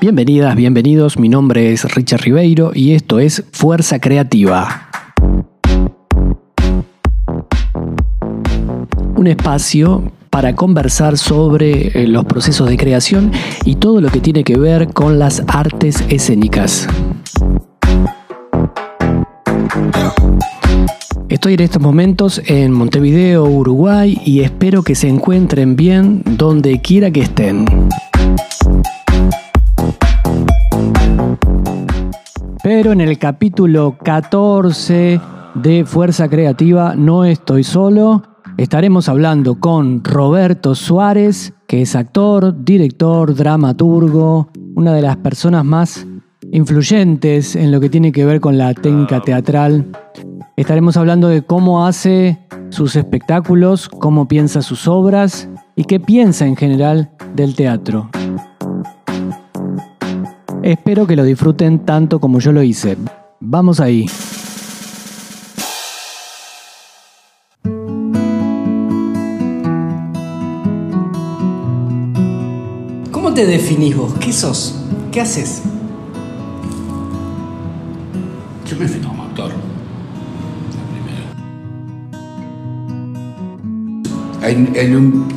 Bienvenidas, bienvenidos, mi nombre es Richard Ribeiro y esto es Fuerza Creativa. Un espacio para conversar sobre eh, los procesos de creación y todo lo que tiene que ver con las artes escénicas. Estoy en estos momentos en Montevideo, Uruguay y espero que se encuentren bien donde quiera que estén. Pero en el capítulo 14 de Fuerza Creativa no estoy solo. Estaremos hablando con Roberto Suárez, que es actor, director, dramaturgo, una de las personas más influyentes en lo que tiene que ver con la técnica teatral. Estaremos hablando de cómo hace sus espectáculos, cómo piensa sus obras y qué piensa en general del teatro. Espero que lo disfruten tanto como yo lo hice. Vamos ahí. ¿Cómo te definís vos? ¿Qué sos? ¿Qué haces? Yo me defino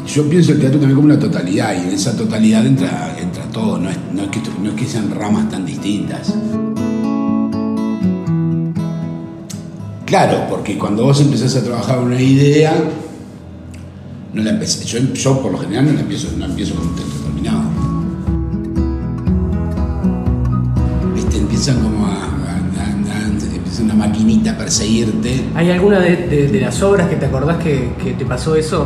Yo pienso el teatro también como una totalidad y en esa totalidad entra, entra todo, no es, no, es que, sean ramas tan distintas. Claro, porque cuando vos empezás a trabajar una idea, no la empecé, yo, yo por lo general no la empiezo, no empiezo con un texto perseguirte ¿Hay alguna de, de- de las obras que te acordás que, que te pasó eso?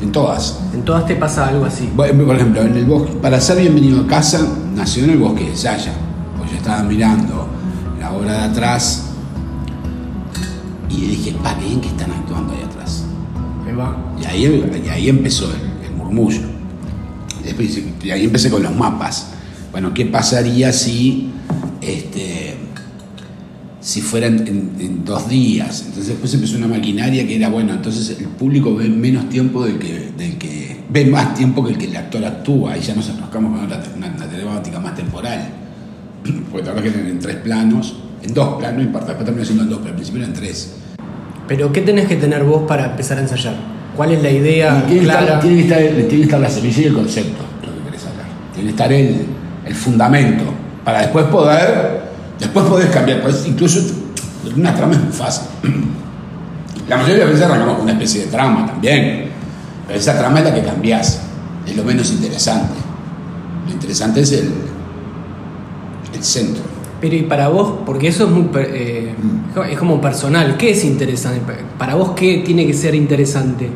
en todas. En todas te pasa algo así. Bueno, Por ejemplo, en el bosque, para ser bienvenido a casa, nació en el bosque de Saya. Pues yo estaba mirando la obra de atrás y dije, pa, qué bien que están actuando ahí atrás. Ahí va. Y ahí, y ahí empezó el, el murmullo. Después, y ahí empecé con los mapas. Bueno, ¿qué pasaría si, este, si fueran en, en dos días? Entonces después empezó una maquinaria que era, bueno, entonces el público ve menos tiempo del que, del que ve más tiempo que el que el actor actúa. Ahí ya nos enroscamos con otra, una, una temática más temporal. Porque ahora que eran en tres planos, en dos planos, y después terminó siendo en dos, pero al principio eran tres. Pero ¿qué tenés que tener vos para empezar a ensayar? ¿Cuál es la idea Y tiene, que estar, tiene, que estar, tiene que estar la semilla y el concepto, lo que querés hablar. Tiene que estar el, el fundamento. Para después poder. Después podés cambiar. Incluso una trama es muy fácil. La mayoría de las veces arrancamos con una especie de trama también. Pero esa trama es la que cambiás. Es lo menos interesante. Lo interesante es el, el centro. Pero y para vos, porque eso es muy eh, es como personal, ¿qué es interesante? Para vos, ¿qué tiene que ser interesante?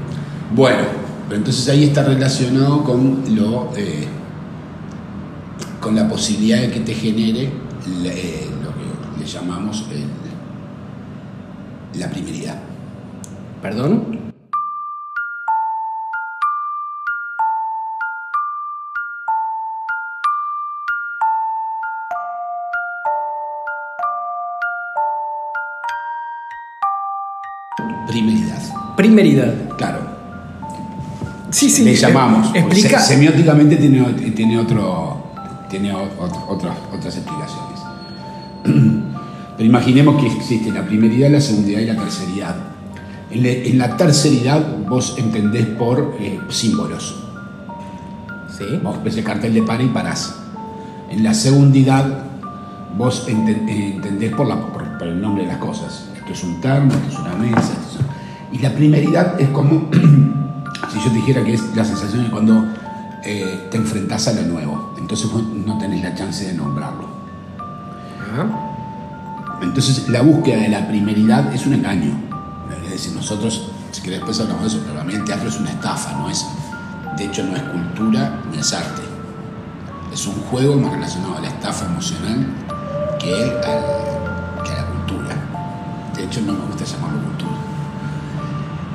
Bueno, pero entonces ahí está relacionado con lo eh, con la posibilidad de que te genere la- eh, le llamamos el- la primeridad. ¿Perdón? Primeridad, Primeridad. claro. Sí, sí. le llamamos. Explica. se- semióticamente tiene, tiene otro tiene otras, otras explicaciones. Pero imaginemos que existe la primeridad, la segundidad y la terceridad. En, la- en la terceridad vos entendés por eh, símbolos. Sí. Vos ves el cartel de para y parás. En la segundidad, vos eh, entendés por, la, por, por el nombre de las cosas. Esto es un termo, esto es una mesa. esto es- Y la primeridad es como, si yo te dijera que es la sensación de cuando eh, te enfrentás a lo nuevo. Entonces vos no tenés la chance de nombrarlo. Ajá. Entonces la búsqueda de la primeridad es un engaño. Es decir, nosotros, si que después hablamos de eso, pero mí el teatro es una estafa, no es, de hecho no es cultura ni es arte. Es un juego más relacionado a la estafa emocional que, al- que a la cultura. De hecho no me gusta llamarlo cultura.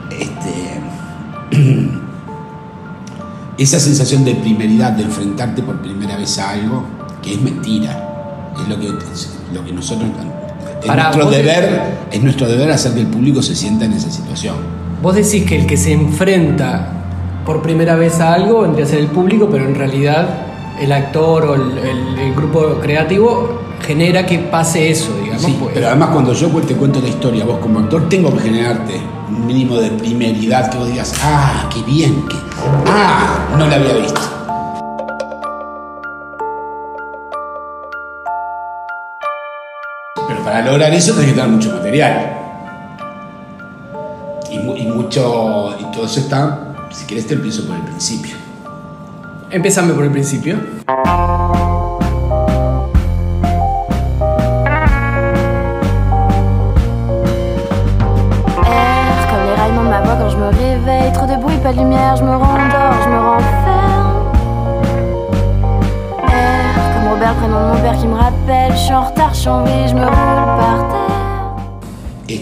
Este, esa sensación de primeridad, de enfrentarte por primera vez a algo, que es mentira, es lo que, es lo que nosotros... Es nuestro, deber, es nuestro deber hacer que el público se sienta en esa situación. Vos decís que el que se enfrenta por primera vez a algo vendría a ser el público, pero en realidad el actor o el, el grupo creativo genera que pase eso, digamos. Sí, pues. pero además cuando yo te cuento la historia, vos como actor, tengo que generarte un mínimo de primeridad que vos digas, ah, qué bien, que, ah, no la había visto. Para lograr eso tenés que tener mucho material. Y, y mucho, y todo eso está, si querés te empiezo por el principio. Empezame por el principio.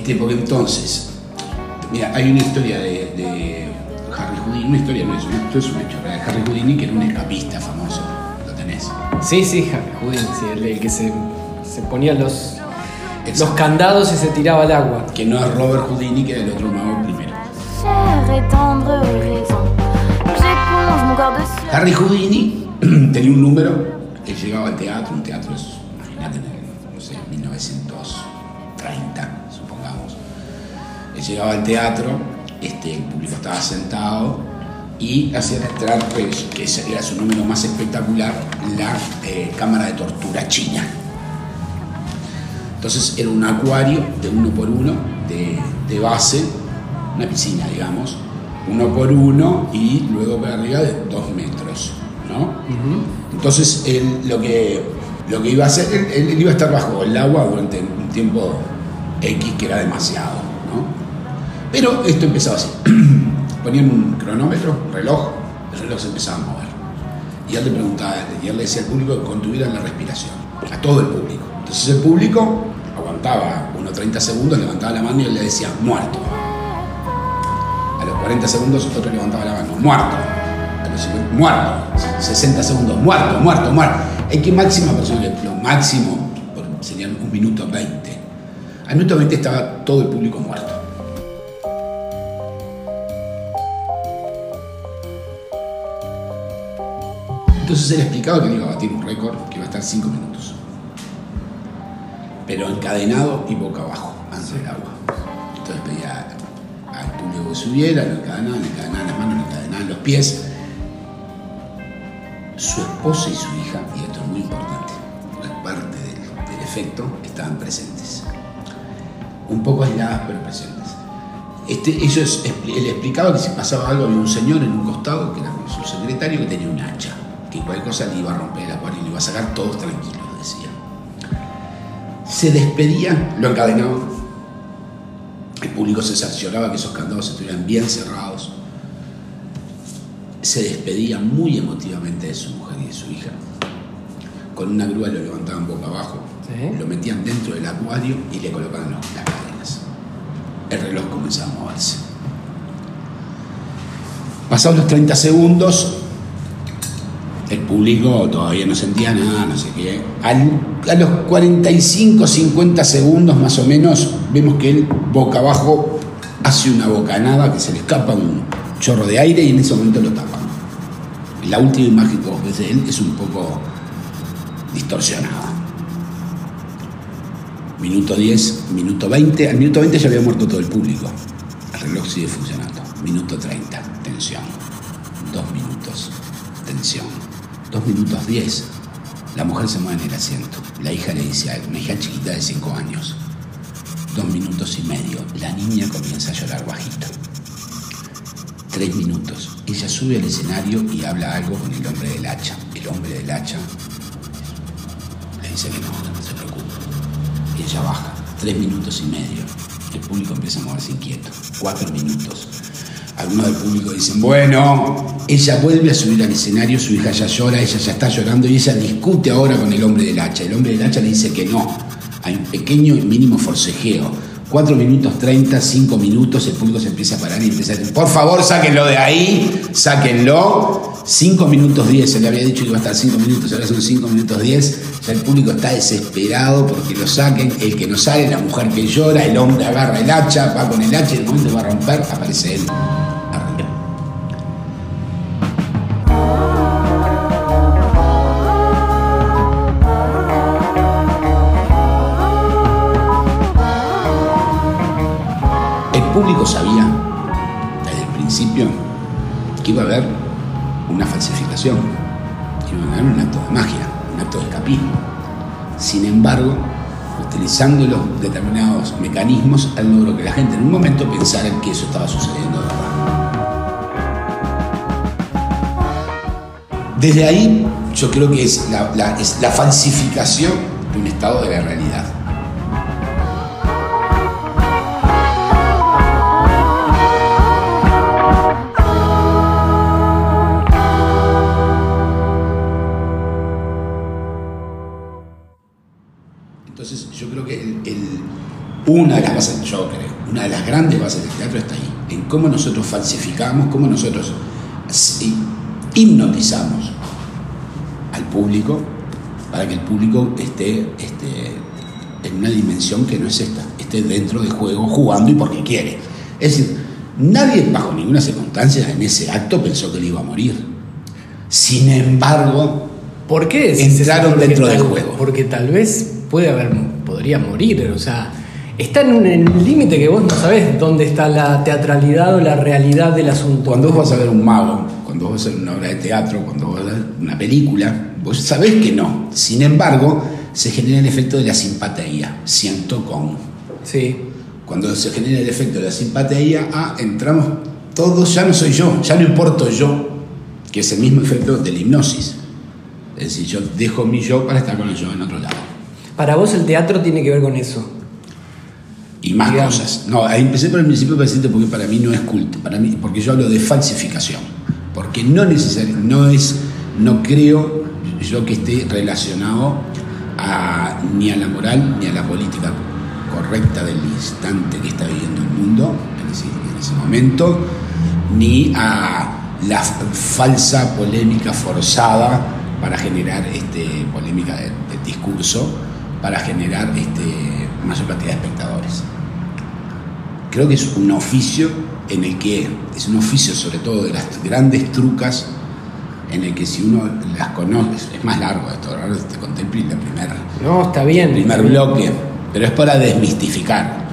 Este, porque entonces, mira, hay una historia de, de Harry Houdini, una historia no es, esto es un hecho, de Harry Houdini que era un escapista famoso, lo tenés. Sí, sí, Harry Houdini, sí, el, el que se, se ponía los, los candados y se tiraba al agua. Que no es Robert Houdini, que era el otro mago primero. Harry Houdini tenía un número, él llegaba al teatro, un teatro llegaba al teatro, este, el público estaba sentado y hacían entrar, pues, que era su número más espectacular, la eh, cámara de tortura china. Entonces era un acuario de uno por uno, de, de base, una piscina, digamos, uno por uno y luego para arriba de dos metros, ¿no? Entonces él lo que, lo que iba a hacer, él, iba a estar bajo el agua durante un tiempo X que era demasiado. Pero esto empezaba así. Ponían un cronómetro, reloj, el reloj se empezaba a mover. Y él le preguntaba, y él le decía al público que contuvieran la respiración, a todo el público. Entonces el público aguantaba unos 30 segundos, levantaba la mano y él le decía, muerto. A los 40 segundos otro levantaba la mano, muerto. A los 50, muerto. 60 segundos, muerto, muerto, muerto. Hay que máxima persona, lo máximo serían un minuto 20. Al minuto 20 estaba todo el público muerto. Entonces él explicaba que él iba a batir un récord que iba a estar 5 minutos. Pero encadenado y boca abajo, antes del agua. Entonces pedía al público que subiera, lo encadenaban, le encadenaban las manos, le encadenaban los pies. Su esposa y su hija, y esto es muy importante, es parte del, del efecto, estaban presentes. Un poco aisladas, pero presentes. Este, ellos, él explicaba que si pasaba algo había un señor en un costado, que era su secretario, que tenía un hacha, que cualquier cosa le iba a romper el acuario y le iba a sacar todos tranquilos, decía. Se despedían, lo encadenaban. El público se cercioraba que esos candados estuvieran bien cerrados. Se despedía muy emotivamente de su mujer y de su hija. Con una grúa lo levantaban boca abajo, Sí. lo metían dentro del acuario y le colocaban las cadenas. El reloj comenzaba a moverse. Pasados los 30 segundos, público todavía no sentía nada, no sé qué. A los 45, 50 segundos más o menos, vemos que él boca abajo hace una bocanada que se le escapa un chorro de aire y en ese momento lo tapan. La última imagen que vos ves de él es un poco distorsionada. Minuto 10, minuto 20. Al minuto 20 ya había muerto todo el público. El reloj sigue funcionando. Minuto 30, tensión. Dos minutos, tensión. Dos minutos 10. La mujer se mueve en el asiento. La hija le dice algo, una hija chiquita de 5 años. Dos minutos y medio. La niña comienza a llorar bajito. Tres minutos. Ella sube al escenario y habla algo con el hombre del hacha. El hombre del hacha le dice que no, no se preocupe. Y ella baja. Tres minutos y medio. El público empieza a moverse inquieto. Cuatro minutos. Algunos del público dicen, bueno, ella vuelve a subir al escenario, su hija ya llora, ella ya está llorando y ella discute ahora con el hombre del hacha. El hombre del hacha le dice que no. Hay un pequeño y mínimo forcejeo. Cuatro minutos treinta, cinco minutos, el público se empieza a parar y empieza a decir, por favor, sáquenlo de ahí, sáquenlo. Cinco minutos diez, se le había dicho que iba a estar cinco minutos, ahora son cinco minutos diez. Ya el público está desesperado porque lo saquen. El que no sale, la mujer que llora, el hombre agarra el hacha, va con el hacha y en el momento va a romper, aparece él haber una falsificación, iba a haber un acto de magia, un acto de escapismo. Sin embargo, utilizando los determinados mecanismos, él logró que la gente en un momento pensara que eso estaba sucediendo de verdad. Desde ahí yo creo que es la falsificación de un estado de la realidad. Una de las bases, yo creo, una de las grandes bases del teatro está ahí, en cómo nosotros falsificamos, cómo nosotros sí, hipnotizamos al público para que el público esté, esté en una dimensión que no es esta, esté dentro de juego jugando y porque quiere. Es decir, nadie bajo ninguna circunstancia en ese acto pensó que le iba a morir. Sin embargo, ¿Por qué Entraron dentro del juego. Porque tal vez puede haber, podría morir, o sea, está en un límite que vos no sabés dónde está la teatralidad o la realidad del asunto. Cuando vos vas a ver un mago, cuando vos vas a ver una obra de teatro, cuando vos vas a ver una película, vos sabés que no. Sin embargo, se genera el efecto de la simpatía. Siento con. Sí. Cuando se genera el efecto de la simpatía, ah, entramos todos, ya no soy yo, ya no importo yo, que es el mismo efecto de la hipnosis. Es decir, yo dejo mi yo para estar con el yo en otro lado. Para vos el teatro tiene que ver con eso. Y más Digamos. cosas. No, ahí empecé por el principio presente porque para mí no es culto, para mí, porque yo hablo de falsificación. Porque no necesari- no es, no creo yo que esté relacionado a, ni a la moral ni a la política correcta del instante que está viviendo el mundo en ese, en ese momento, ni a la falsa polémica forzada para generar este, polémica de, de discurso, para generar este, mayor cantidad de espectadores. Creo que es un oficio en el que es un oficio sobre todo de las grandes trucas en el que si uno las conoce es más largo esto ahora te contemplé la primera No, está bien. el primer bloque pero es para desmistificar.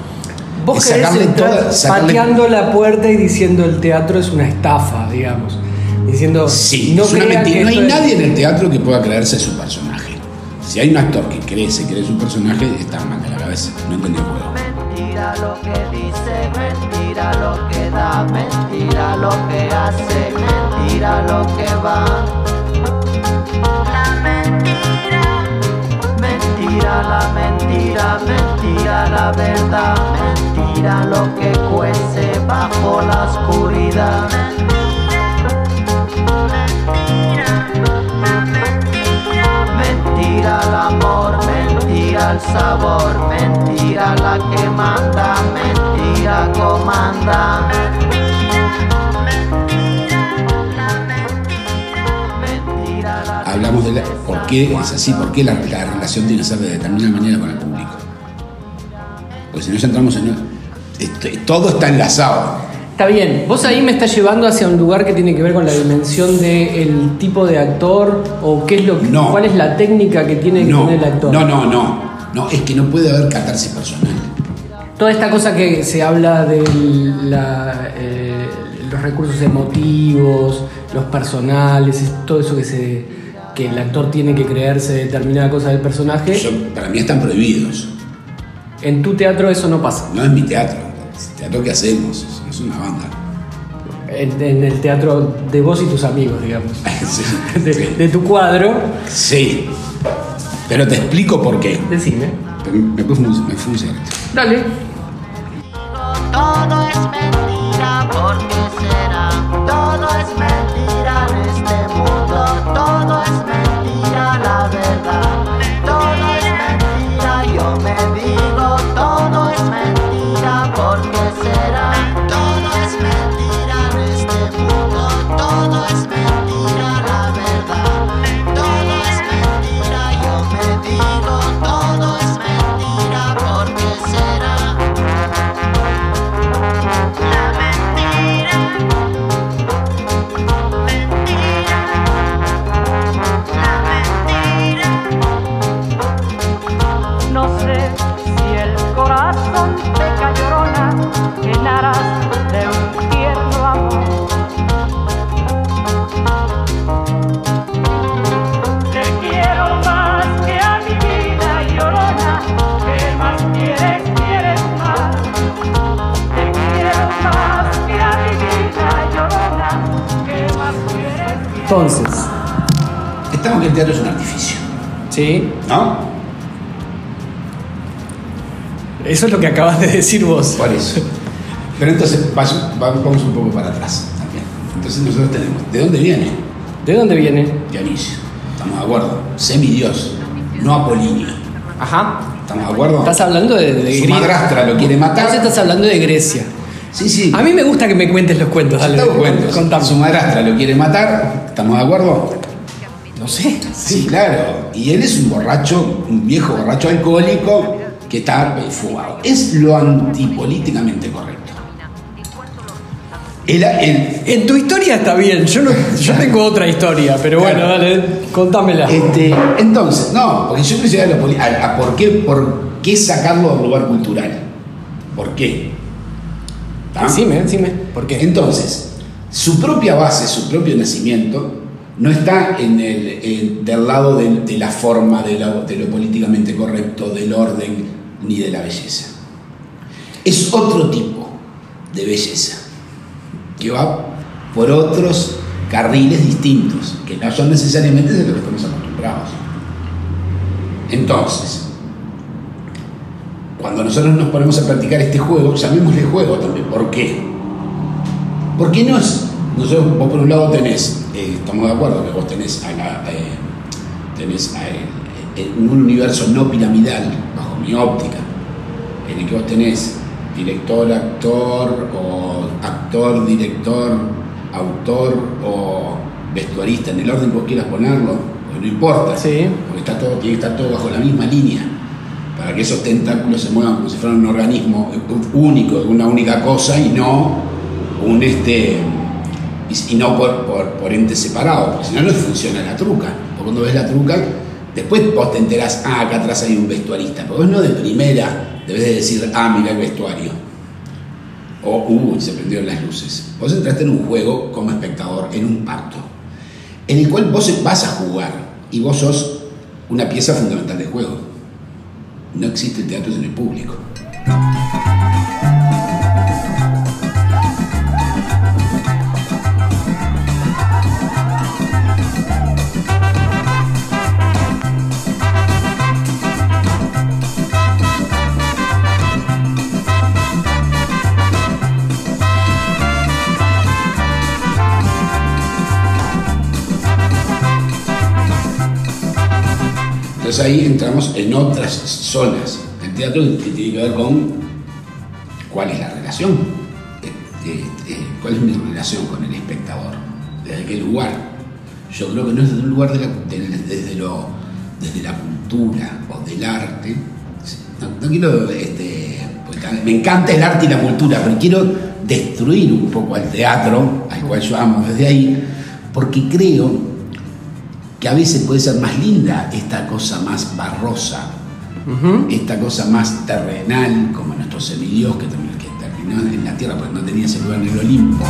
Vos Es querés entrar toda- sacarle- pateando la puerta y diciendo el teatro es una estafa, digamos. Diciendo, sí no es una mentira. no hay es- nadie en el teatro que pueda creerse su personaje. Si hay un actor que cree se cree su personaje está mal cabeza no entendió el juego Mentira lo que dice, mentira lo que da, mentira lo que hace, mentira lo que va. La mentira, mentira la mentira, mentira la verdad, mentira lo que cuece bajo la oscuridad. Mentira el amor, mentira el sabor, mentira la que manda, mentira comanda. Mentira la hablamos de la, por qué es así, por qué la, la relación tiene que ser de determinada manera con el público. Porque si no ya entramos en... esto- todo está enlazado. Está bien, vos ahí me estás llevando hacia un lugar que tiene que ver con la dimensión del tipo de actor o qué es lo que, No. cuál es la técnica que tiene que tener el actor. no, no, no. No, es que no puede haber catarsis personal. Toda esta cosa que se habla de la, eh, los recursos emotivos, los personales, es todo eso que se que el actor tiene que creerse determinada cosa del personaje. Para mí están prohibidos. En tu teatro eso no pasa. No es mi teatro. Es el teatro que hacemos. Es una banda. En, en el teatro de vos y tus amigos, digamos. Sí. De, de tu cuadro, Sí. Pero te explico por qué. decime. Me, me serio. Dale. Entonces, Estamos que el teatro es un artificio, sí, ¿no? eso es lo que acabas de decir vos. Por eso. Pero entonces vamos un poco para atrás también. Entonces nosotros tenemos, ¿de dónde viene? ¿De dónde viene? Dionisio. ¿Estamos de acuerdo? Semidios, no Apolinio. Ajá. ¿Estamos de acuerdo? Estás hablando de, de Su madrastra lo quiere matar. Entonces estás hablando de Grecia. Sí, sí. A mí me gusta que me cuentes los cuentos, dale. Cuentos. contame. Su madrastra lo quiere matar. ¿Estamos de acuerdo? No sé. Sí, claro. Y él es un borracho, un viejo borracho alcohólico que está fugado. Es lo antipolíticamente correcto. El, el- En tu historia está bien, yo, no, yo tengo otra historia, pero bueno, Claro. dale, contámela. este, entonces, no, porque yo quisiera a, a- a por, qué, por qué sacarlo del lugar cultural. ¿Por qué? ¿Tá? Decime, decime. ¿Por qué? Entonces, su propia base, su propio nacimiento, no está en el, del lado de, la forma, de lo, de lo políticamente correcto, del orden, ni de la belleza. Es otro tipo de belleza, que va por otros carriles distintos, que no son necesariamente de los que estamos acostumbrados. Entonces, cuando nosotros nos ponemos a practicar este juego, llamémosle juego también. ¿Por qué? Porque no es. Nosotros, vos por un lado tenés, eh, estamos de acuerdo que vos tenés, a la, eh, tenés en un universo no piramidal, bajo mi óptica, en el que vos tenés director, actor, o actor, director, autor o vestuarista, en el orden que vos quieras ponerlo, porque no importa, Sí. porque está todo, tiene que estar todo bajo la misma línea, para que esos tentáculos se muevan como si fueran un organismo único, una única cosa y no un este y, no por, por, por entes separados, porque si no no funciona la truca. Porque cuando ves la truca, después vos te enterás, ah, acá atrás hay un vestuarista, pero vos no de primera debes de decir, ah, mira el vestuario. O, uh, se prendieron las luces. Vos entraste en un juego como espectador, en un pacto, en el cual vos vas a jugar y vos sos una pieza fundamental del juego. No existe el teatro sin el público. Entonces ahí entramos en otras zonas del teatro que tiene que ver con cuál es la relación, Eh, eh, eh, cuál es mi relación con el espectador, desde qué lugar. Yo creo que no es desde un lugar la, de- desde, lo, desde la cultura o del arte. No, quiero, este, porque me encanta el arte y la cultura, pero quiero destruir un poco al teatro, al cual yo amo desde ahí, porque creo que a veces puede ser más linda esta cosa más barrosa, esta cosa más terrenal, como nuestro semidios que, que terminó en la tierra porque no tenía ese lugar en el Olimpo.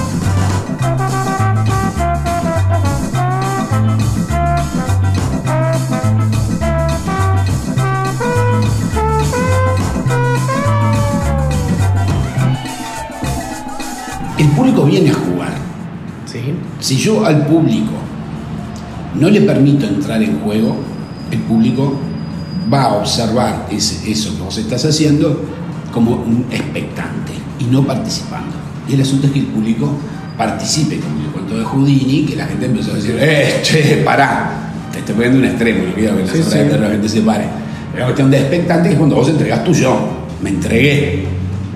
El público viene a jugar. Sí. Si yo al público no le permito entrar en juego, el público va a observar ese- eso que vos estás haciendo como un expectante y no participando. Y el asunto es que el público participe, como el cuento de Houdini, que la gente empezó a decir, ¡eh, che, pará! Te estoy poniendo un extremo, no quiero que las Sí, sí. de la gente se pare. Una cuestión de expectante que es cuando vos entregás tu yo. Me entregué.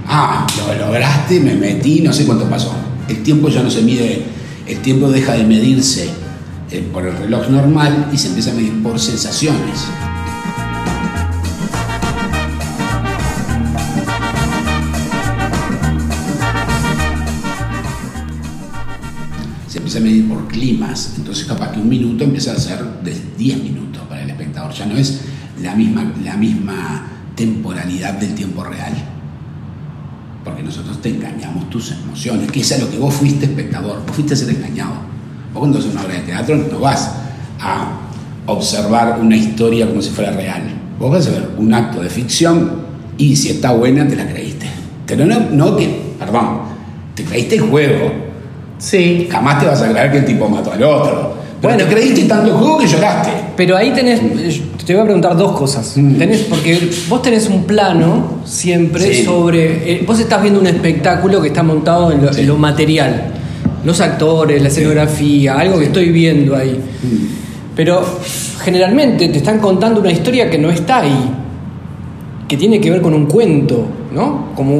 Ah, lo lograste, me metí, no sé cuánto pasó. El tiempo ya no se mide, el tiempo deja de medirse por el reloj normal y se empieza a medir por sensaciones. Se empieza a medir por climas, entonces capaz que un minuto empieza a ser de 10 minutos para el espectador, ya no es la misma, la misma temporalidad del tiempo real porque nosotros te engañamos tus emociones, que es a lo que vos fuiste espectador, vos fuiste a ser engañado. Vos cuando haces una obra de teatro no vas a observar una historia como si fuera real. Vos vas a ver un acto de ficción y si está buena te la creíste. Pero no, no que, perdón, te creíste el juego. Sí. Jamás te vas a creer que el tipo mató al otro. Pero Bueno. te creíste tanto juego que lloraste. Pero ahí tenés, eh, te voy a preguntar dos cosas. Mm. Tenés, porque vos tenés un plano siempre Sí. sobre. eh, vos estás viendo un espectáculo que está montado en lo, Sí. en lo material. Los actores, la escenografía, algo que estoy viendo ahí. Mm. Pero generalmente te están contando una historia que no está ahí. Que tiene que ver con un cuento, ¿no? Como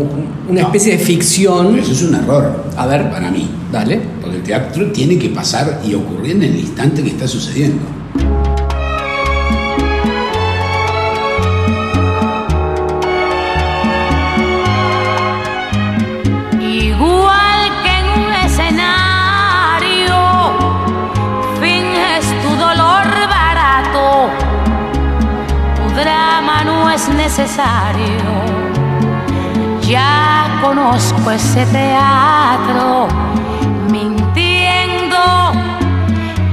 una No. especie de ficción. Eso es un error. A ver. Para mí. Dale. Porque el teatro tiene que pasar y ocurrir en el instante que está sucediendo. Necesario. Ya conozco ese teatro, mintiendo,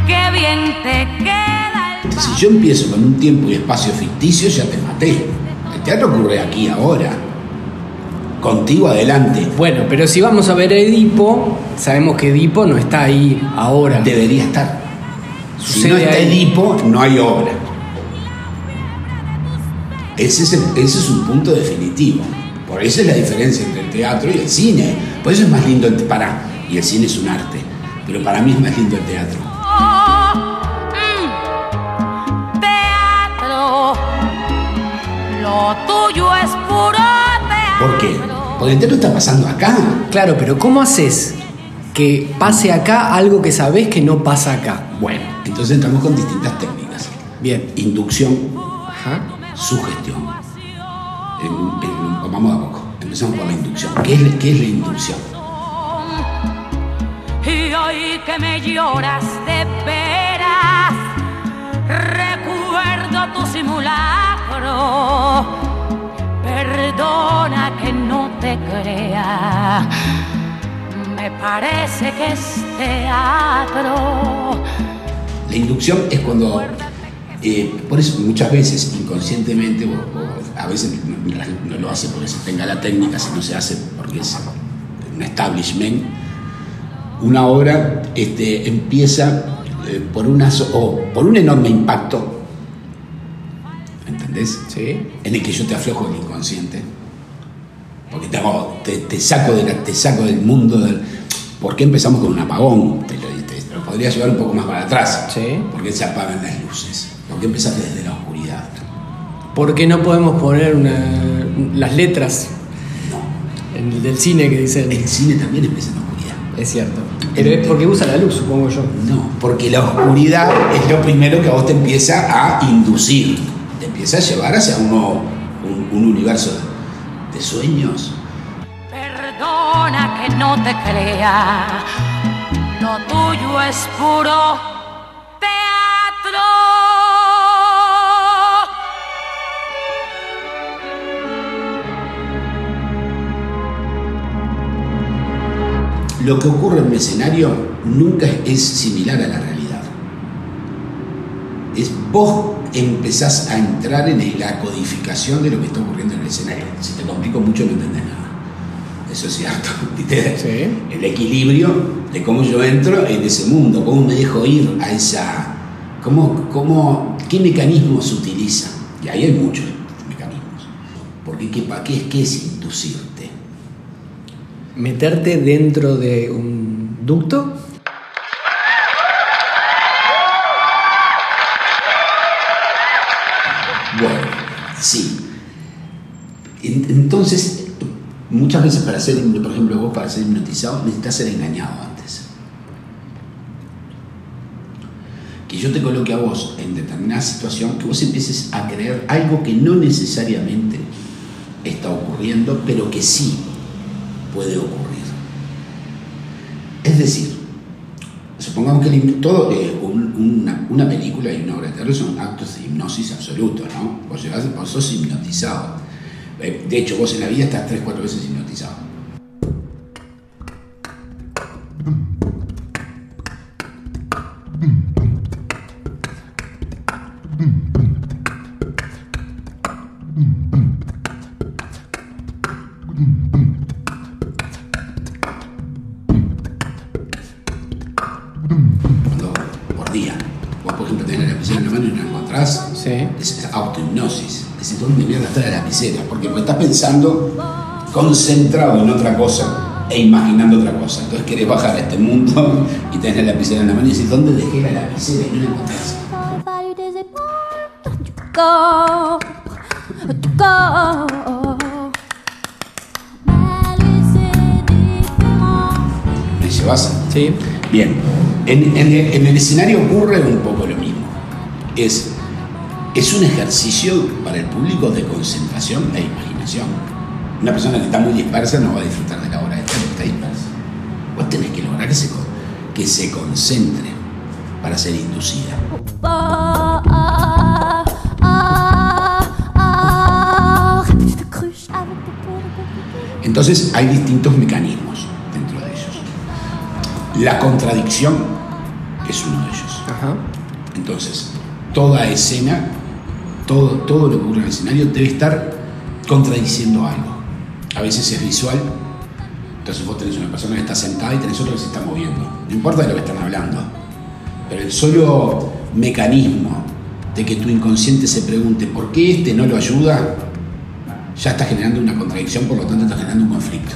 que bien te queda el Si yo empiezo con un tiempo y espacio ficticio, ya te maté. El teatro ocurre aquí, ahora. Contigo adelante. Bueno, pero si vamos a ver Edipo, sabemos que Edipo no está ahí ahora. Debería estar. Si no está ahí. Edipo, no hay obra. Ese es, el- ese es un punto definitivo. Por eso es la diferencia entre el teatro y el cine. Por eso es más lindo el para y el cine es un arte. Pero para mí es más lindo el teatro. Mm. Teatro, lo tuyo es puro teatro. ¿Por qué? Porque el teatro está pasando acá. Claro, pero ¿cómo haces que pase acá algo que sabés que no pasa acá? Bueno, entonces entramos con distintas técnicas. Bien. Inducción, Ajá. Sugestión. En- en- vamos a poco. Empezamos por la inducción. ¿Qué es, qué es la inducción? Y hoy que me lloras de veras, recuerdo tu simulacro. Perdona que no te crea, me parece que es teatro. La inducción es cuando, eh, por eso muchas veces inconscientemente, o, o a veces no, lo hace porque se tenga la técnica, sino se hace porque es un establishment, una obra este, empieza eh, por, una, o por un enorme impacto, ¿entendés? Sí. En el que yo te aflojo el inconsciente. Porque te, hago- te, te saco de la- te saco del mundo del. ¿Por qué empezamos con un apagón? Te lo, te lo podría llevar un poco más para atrás. Sí. ¿Por qué se apagan las luces? ¿Por qué empezaste desde la oscuridad? ¿Por qué no podemos poner una- las letras No. en el del cine que dicen? El cine también empieza en la oscuridad. Es cierto. Pero es porque usa la luz, supongo yo. No, porque la oscuridad es lo primero que a vos te empieza a inducir. Te empieza a llevar hacia uno, un, un universo de, de sueños. Perdona que no te crea, lo tuyo es puro Lo que ocurre en un escenario nunca es similar a la realidad. Es vos empezás a entrar en la codificación de lo que está ocurriendo en el escenario. Si te complico mucho no entendés nada. Eso es cierto. Sí. El equilibrio de cómo yo entro en ese mundo, cómo me dejo ir a esa... Cómo, cómo, ¿Qué mecanismos se utilizan? Y ahí hay muchos mecanismos. Porque ¿qué, qué, es- qué es inducirte? Meterte dentro de un ducto. Bueno, sí. En- Entonces, muchas veces para ser, por ejemplo, vos para ser hipnotizado necesitas ser engañado antes. Que yo te coloque a vos en determinada situación, que vos empieces a creer algo que no necesariamente está ocurriendo, pero que sí puede ocurrir. Es decir, supongamos que todo, eh, un- una, película y una obra de teatro son actos de hipnosis absolutos, ¿no? Vos, vos sos hipnotizado. Eh, De hecho, vos en la vida estás tres, cuatro veces hipnotizado. Es decir, ¿dónde mierda está la lapicera? Porque, porque estás pensando concentrado en otra cosa e imaginando otra cosa. Entonces querés bajar a este mundo y tenés la lapicera en la mano y decís, ¿dónde dejé la lapicera? Y no la encontrás. ¿Me llevas? Sí. Bien, en, en el escenario ocurre un poco lo mismo. Es, es un ejercicio para el público de concentración e imaginación. Una persona que está muy dispersa no va a disfrutar de la obra de teatro, está dispersa. Vos tenés que lograr que se, que se concentre para ser inducida. Entonces hay distintos mecanismos dentro de ellos. La contradicción es uno de ellos. Entonces, toda escena, todo, todo lo que ocurre en el escenario debe estar contradiciendo algo. A veces es visual, entonces vos tenés una persona que está sentada y tenés otra que se está moviendo. No importa de lo que están hablando, pero el solo mecanismo de que tu inconsciente se pregunte por qué este no lo ayuda, ya está generando una contradicción, por lo tanto está generando un conflicto.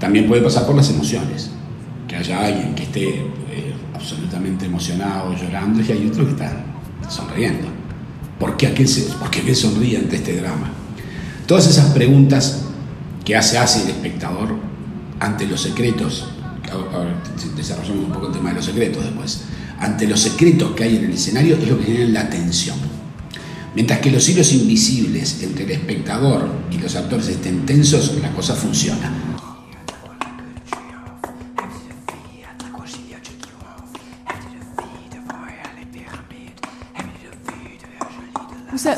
También puede pasar por las emociones. Haya alguien que esté eh, absolutamente emocionado, llorando, y hay otro que está sonriendo. ¿Por qué aquel, se, por qué aquel sonríe ante este drama? Todas esas preguntas que hace, hace el espectador ante los secretos, ahora desarrollamos un poco el tema de los secretos después, ante los secretos que hay en el escenario es lo que genera la tensión. Mientras que los hilos invisibles entre el espectador y los actores estén tensos, la cosa funciona.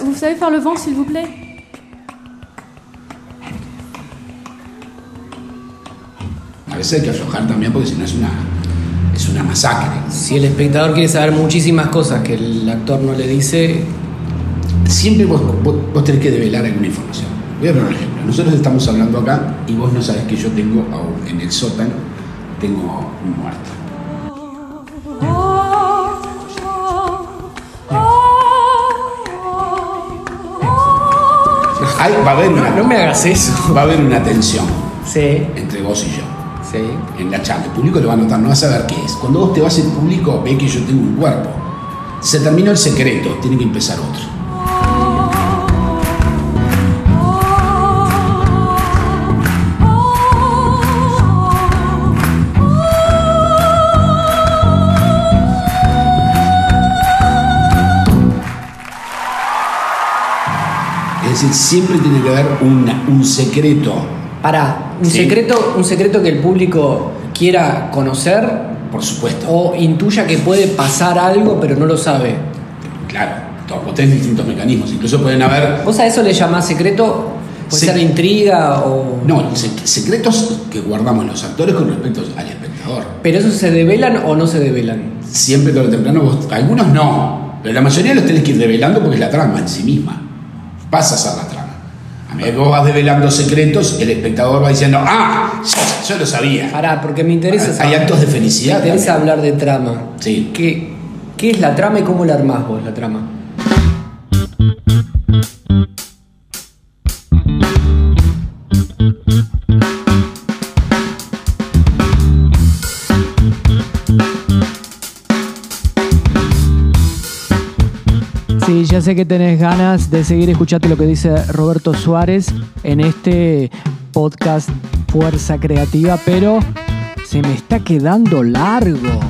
Vous, sa- vous savez faire le vent, s'il vous plaît A veces hay que aflojar también porque si no es una, es una masacre. Si el espectador quiere saber muchísimas cosas que el actor no le dice, Siempre vos, vos, vos tenés que develar alguna información. Voy a poner un ejemplo. Nosotros estamos hablando acá y vos no sabés que yo tengo aún en el sótano tengo un muerto. Va a haber una, no me hagas eso. va a haber una tensión Sí, entre vos y yo. sí. en la charla. El público lo va a notar, no va a saber qué es. Cuando vos te vas en público, ve que yo tengo un cuerpo. Se terminó el secreto, tiene que empezar otro. Decir, siempre tiene que haber una- un secreto Para, un Sí. secreto, un secreto que el público quiera conocer Por supuesto. o intuya que puede pasar algo pero no lo sabe. Claro, todos vos tenés distintos mecanismos. Incluso pueden haber. ¿Vos a eso le llamás secreto? ¿Puede Sí. ser intriga o...? No, sec- secretos que guardamos los actores con respecto al espectador. ¿Pero esos se develan o no se develan? Siempre tarde o temprano, vos, algunos no, pero la mayoría los tenés que ir develando porque es la trama en sí misma. Pasa a ser la trama. A medida que vos vas develando secretos, el espectador va diciendo, ¡ah! Yo, yo lo sabía. Pará, porque me interesa... Hay saber- actos de felicidad Me interesa también. hablar de trama. Sí. ¿Qué, ¿Qué es la trama y cómo la armás vos, la trama? Ya sé que tenés ganas de seguir escuchando lo que dice Roberto Suárez en este podcast Fuerza Creativa, pero se me está quedando largo.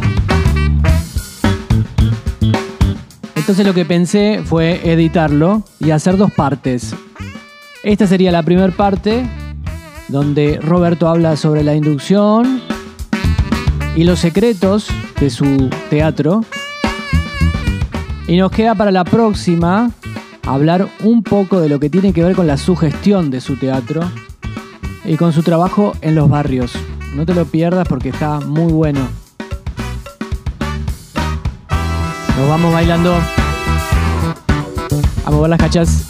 Entonces lo que pensé fue editarlo y hacer dos partes. Esta sería la primera parte, donde Roberto habla sobre la inducción y los secretos de su teatro. Y nos queda para la próxima hablar un poco de lo que tiene que ver con la sugestión de su teatro y con su trabajo en los barrios. No te lo pierdas porque está muy bueno. Nos vamos bailando. A mover las cachas.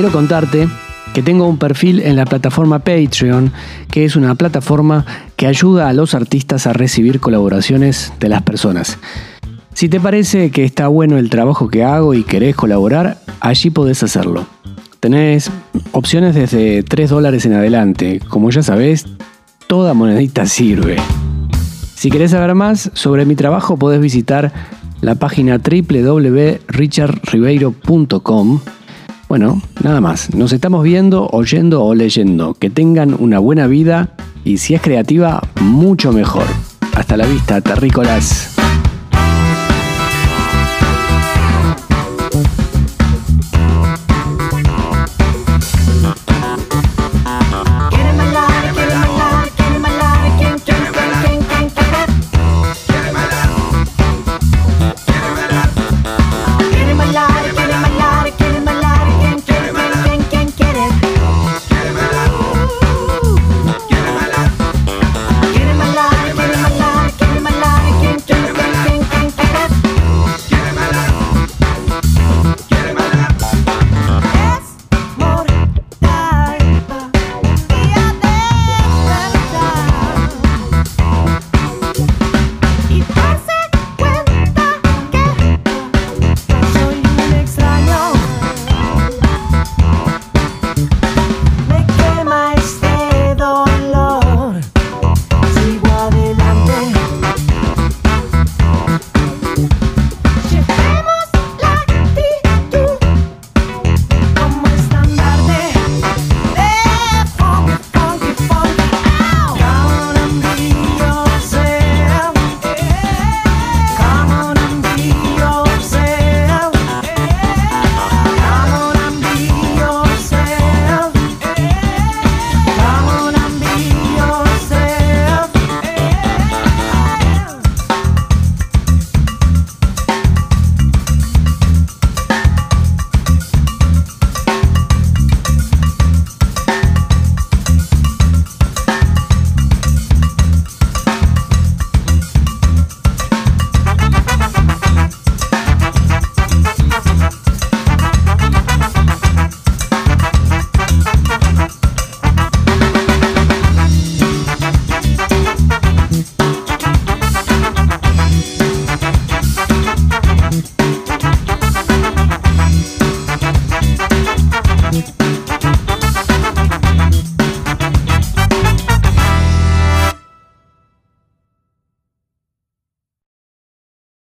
Quiero contarte que tengo un perfil en la plataforma Patreon, que es una plataforma que ayuda a los artistas a recibir colaboraciones de las personas. Si te parece que está bueno el trabajo que hago y querés colaborar, allí podés hacerlo. Tenés opciones desde 3 dólares en adelante. Como ya sabés, toda monedita sirve. Si querés saber más sobre mi trabajo, podés visitar la página www.richardribeiro.com. Bueno, nada más. Nos estamos viendo, oyendo o leyendo. Que tengan una buena vida y si es creativa, mucho mejor. Hasta la vista, terrícolas.